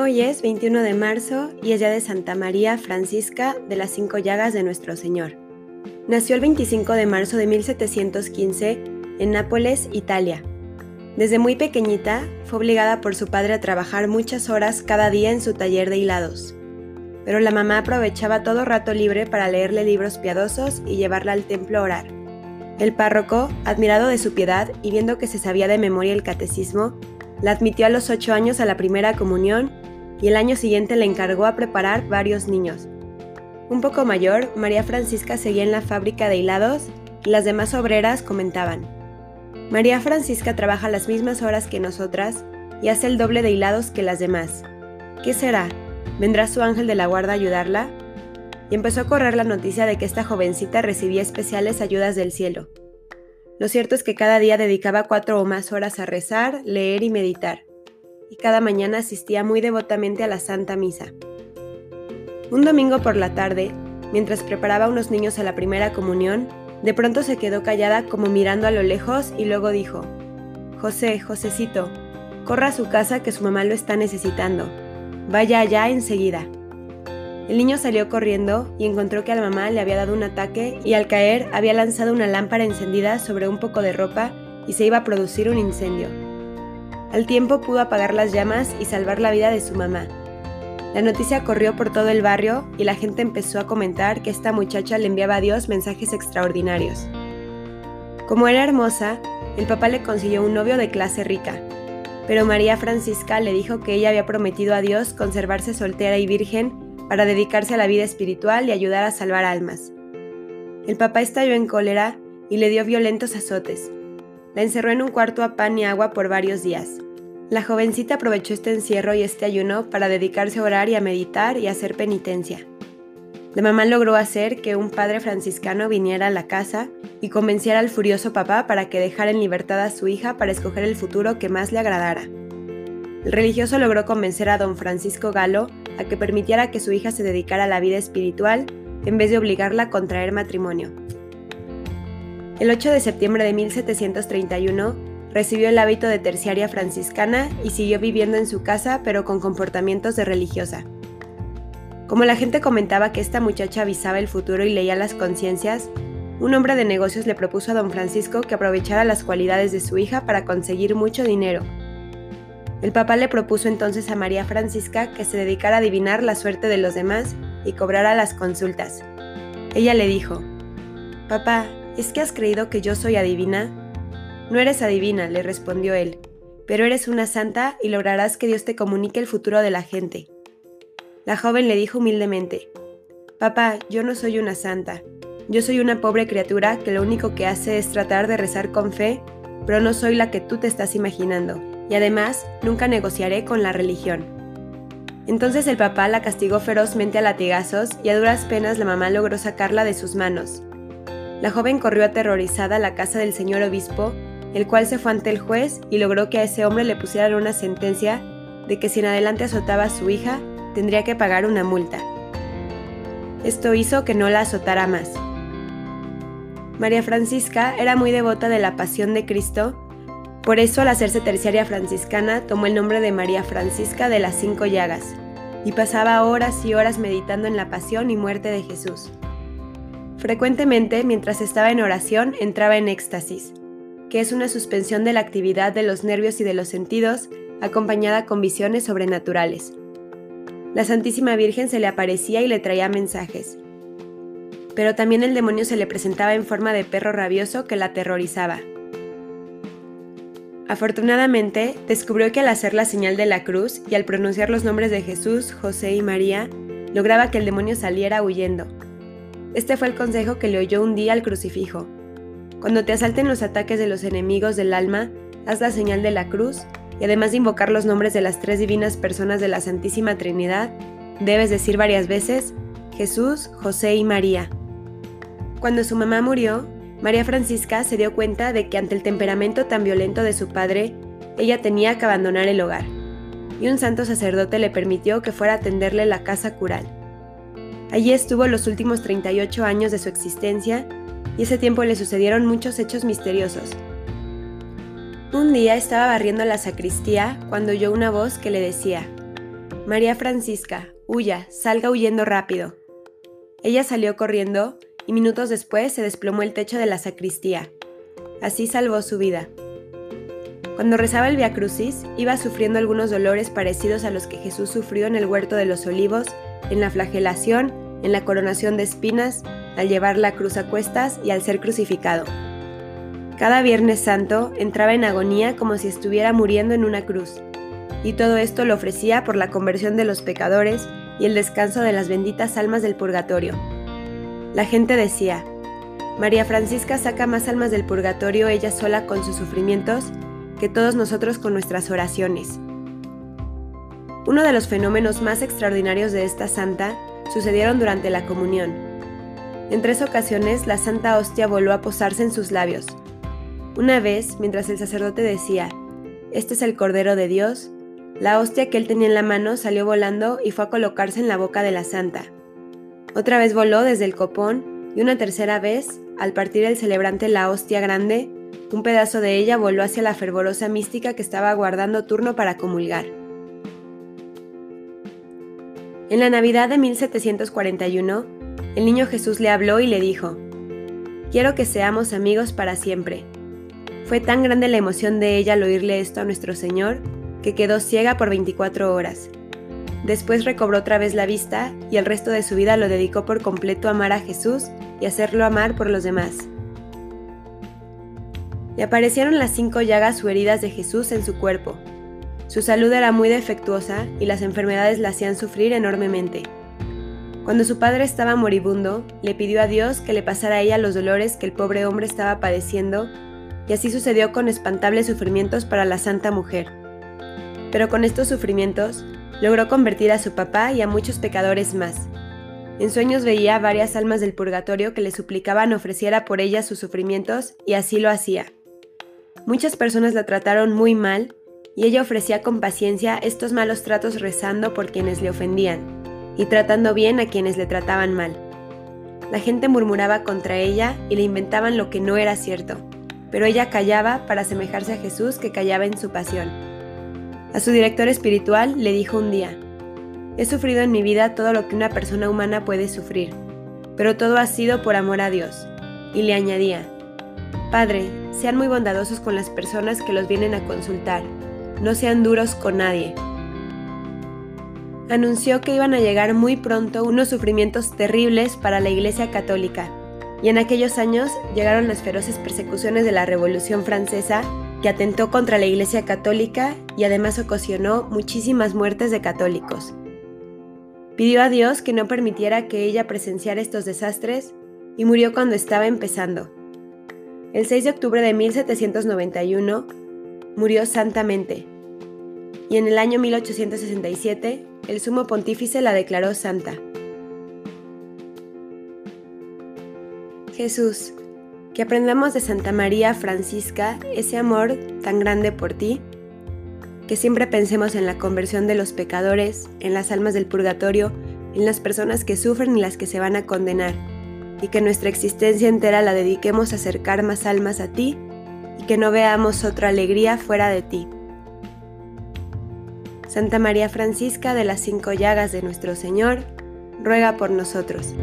Hoy es 21 de marzo y es día de Santa María Francisca de las Cinco Llagas de Nuestro Señor. Nació el 25 de marzo de 1715 en Nápoles, Italia. Desde muy pequeñita fue obligada por su padre a trabajar muchas horas cada día en su taller de hilados. Pero la mamá aprovechaba todo rato libre para leerle libros piadosos y llevarla al templo a orar. El párroco, admirado de su piedad y viendo que se sabía de memoria el catecismo, la admitió a los ocho años a la primera comunión y el año siguiente le encargó a preparar varios niños. Un poco mayor, María Francisca seguía en la fábrica de hilados y las demás obreras comentaban, María Francisca trabaja las mismas horas que nosotras y hace el doble de hilados que las demás. ¿Qué será? ¿Vendrá su ángel de la guarda a ayudarla? Y empezó a correr la noticia de que esta jovencita recibía especiales ayudas del cielo. Lo cierto es que cada día dedicaba cuatro o más horas a rezar, leer y meditar y cada mañana asistía muy devotamente a la Santa Misa. Un domingo por la tarde, mientras preparaba a unos niños a la primera comunión, de pronto se quedó callada como mirando a lo lejos y luego dijo, José, Josecito, corra a su casa que su mamá lo está necesitando. Vaya allá enseguida. El niño salió corriendo y encontró que a la mamá le había dado un ataque y al caer había lanzado una lámpara encendida sobre un poco de ropa y se iba a producir un incendio. Al tiempo pudo apagar las llamas y salvar la vida de su mamá. La noticia corrió por todo el barrio y la gente empezó a comentar que esta muchacha le enviaba a Dios mensajes extraordinarios. Como era hermosa, el papá le consiguió un novio de clase rica, pero María Francisca le dijo que ella había prometido a Dios conservarse soltera y virgen para dedicarse a la vida espiritual y ayudar a salvar almas. El papá estalló en cólera y le dio violentos azotes, la encerró en un cuarto a pan y agua por varios días. La jovencita aprovechó este encierro y este ayuno para dedicarse a orar y a meditar y a hacer penitencia. La mamá logró hacer que un padre franciscano viniera a la casa y convenciera al furioso papá para que dejara en libertad a su hija para escoger el futuro que más le agradara. El religioso logró convencer a don Francisco Galo a que permitiera que su hija se dedicara a la vida espiritual en vez de obligarla a contraer matrimonio. El 8 de septiembre de 1731 recibió el hábito de terciaria franciscana y siguió viviendo en su casa pero con comportamientos de religiosa. Como la gente comentaba que esta muchacha avisaba el futuro y leía las conciencias, un hombre de negocios le propuso a don Francisco que aprovechara las cualidades de su hija para conseguir mucho dinero. El papá le propuso entonces a María Francisca que se dedicara a adivinar la suerte de los demás y cobrara las consultas. Ella le dijo, Papá, ¿Es que has creído que yo soy adivina? No eres adivina, le respondió él, pero eres una santa y lograrás que Dios te comunique el futuro de la gente. La joven le dijo humildemente, Papá, yo no soy una santa, yo soy una pobre criatura que lo único que hace es tratar de rezar con fe, pero no soy la que tú te estás imaginando, y además nunca negociaré con la religión. Entonces el papá la castigó ferozmente a latigazos y a duras penas la mamá logró sacarla de sus manos. La joven corrió aterrorizada a la casa del señor obispo, el cual se fue ante el juez y logró que a ese hombre le pusieran una sentencia de que si en adelante azotaba a su hija, tendría que pagar una multa. Esto hizo que no la azotara más. María Francisca era muy devota de la pasión de Cristo, por eso al hacerse terciaria franciscana tomó el nombre de María Francisca de las Cinco Llagas, y pasaba horas y horas meditando en la pasión y muerte de Jesús. Frecuentemente, mientras estaba en oración, entraba en éxtasis, que es una suspensión de la actividad de los nervios y de los sentidos, acompañada con visiones sobrenaturales. La Santísima Virgen se le aparecía y le traía mensajes, pero también el demonio se le presentaba en forma de perro rabioso que la aterrorizaba. Afortunadamente, descubrió que al hacer la señal de la cruz y al pronunciar los nombres de Jesús, José y María, lograba que el demonio saliera huyendo. Este fue el consejo que le oyó un día al crucifijo. Cuando te asalten los ataques de los enemigos del alma, haz la señal de la cruz y además de invocar los nombres de las tres divinas personas de la Santísima Trinidad, debes decir varias veces Jesús, José y María. Cuando su mamá murió, María Francisca se dio cuenta de que ante el temperamento tan violento de su padre, ella tenía que abandonar el hogar, y un santo sacerdote le permitió que fuera a atenderle la casa cural. Allí estuvo los últimos 38 años de su existencia y ese tiempo le sucedieron muchos hechos misteriosos. Un día estaba barriendo la sacristía cuando oyó una voz que le decía, María Francisca, huya, salga huyendo rápido. Ella salió corriendo y minutos después se desplomó el techo de la sacristía. Así salvó su vida. Cuando rezaba el Via Crucis, iba sufriendo algunos dolores parecidos a los que Jesús sufrió en el huerto de los olivos, en la flagelación, en la coronación de espinas, al llevar la cruz a cuestas y al ser crucificado. Cada Viernes Santo entraba en agonía como si estuviera muriendo en una cruz, y todo esto lo ofrecía por la conversión de los pecadores y el descanso de las benditas almas del purgatorio. La gente decía, María Francisca saca más almas del purgatorio ella sola con sus sufrimientos que todos nosotros con nuestras oraciones. Uno de los fenómenos más extraordinarios de esta santa sucedieron durante la comunión. En tres ocasiones la santa hostia volvió a posarse en sus labios. Una vez, mientras el sacerdote decía, Este es el Cordero de Dios, la hostia que él tenía en la mano salió volando y fue a colocarse en la boca de la santa. Otra vez voló desde el copón y una tercera vez, al partir el celebrante la hostia grande, un pedazo de ella voló hacia la fervorosa mística que estaba aguardando turno para comulgar. En la Navidad de 1741, el niño Jesús le habló y le dijo, Quiero que seamos amigos para siempre. Fue tan grande la emoción de ella al oírle esto a nuestro Señor que quedó ciega por 24 horas. Después recobró otra vez la vista y el resto de su vida lo dedicó por completo a amar a Jesús y hacerlo amar por los demás. Le aparecieron las cinco llagas o heridas de Jesús en su cuerpo. Su salud era muy defectuosa y las enfermedades la hacían sufrir enormemente. Cuando su padre estaba moribundo, le pidió a Dios que le pasara a ella los dolores que el pobre hombre estaba padeciendo, y así sucedió con espantables sufrimientos para la santa mujer. Pero con estos sufrimientos, logró convertir a su papá y a muchos pecadores más. En sueños veía varias almas del purgatorio que le suplicaban ofreciera por ellas sus sufrimientos y así lo hacía. Muchas personas la trataron muy mal y ella ofrecía con paciencia estos malos tratos rezando por quienes le ofendían y tratando bien a quienes le trataban mal. La gente murmuraba contra ella y le inventaban lo que no era cierto, pero ella callaba para asemejarse a Jesús que callaba en su pasión. A su director espiritual le dijo un día, He sufrido en mi vida todo lo que una persona humana puede sufrir, pero todo ha sido por amor a Dios. Y le añadía, Padre, sean muy bondadosos con las personas que los vienen a consultar, no sean duros con nadie. Anunció que iban a llegar muy pronto unos sufrimientos terribles para la Iglesia Católica, y en aquellos años llegaron las feroces persecuciones de la Revolución Francesa que atentó contra la Iglesia Católica y además ocasionó muchísimas muertes de católicos. Pidió a Dios que no permitiera que ella presenciara estos desastres y murió cuando estaba empezando. El 6 de octubre de 1791 murió santamente y en el año 1867 el sumo pontífice la declaró santa. Jesús, que aprendamos de Santa María Francisca ese amor tan grande por ti, que siempre pensemos en la conversión de los pecadores, en las almas del purgatorio, en las personas que sufren y las que se van a condenar, y que nuestra existencia entera la dediquemos a acercar más almas a ti y que no veamos otra alegría fuera de ti. Santa María Francisca de las Cinco Llagas de nuestro Señor, ruega por nosotros.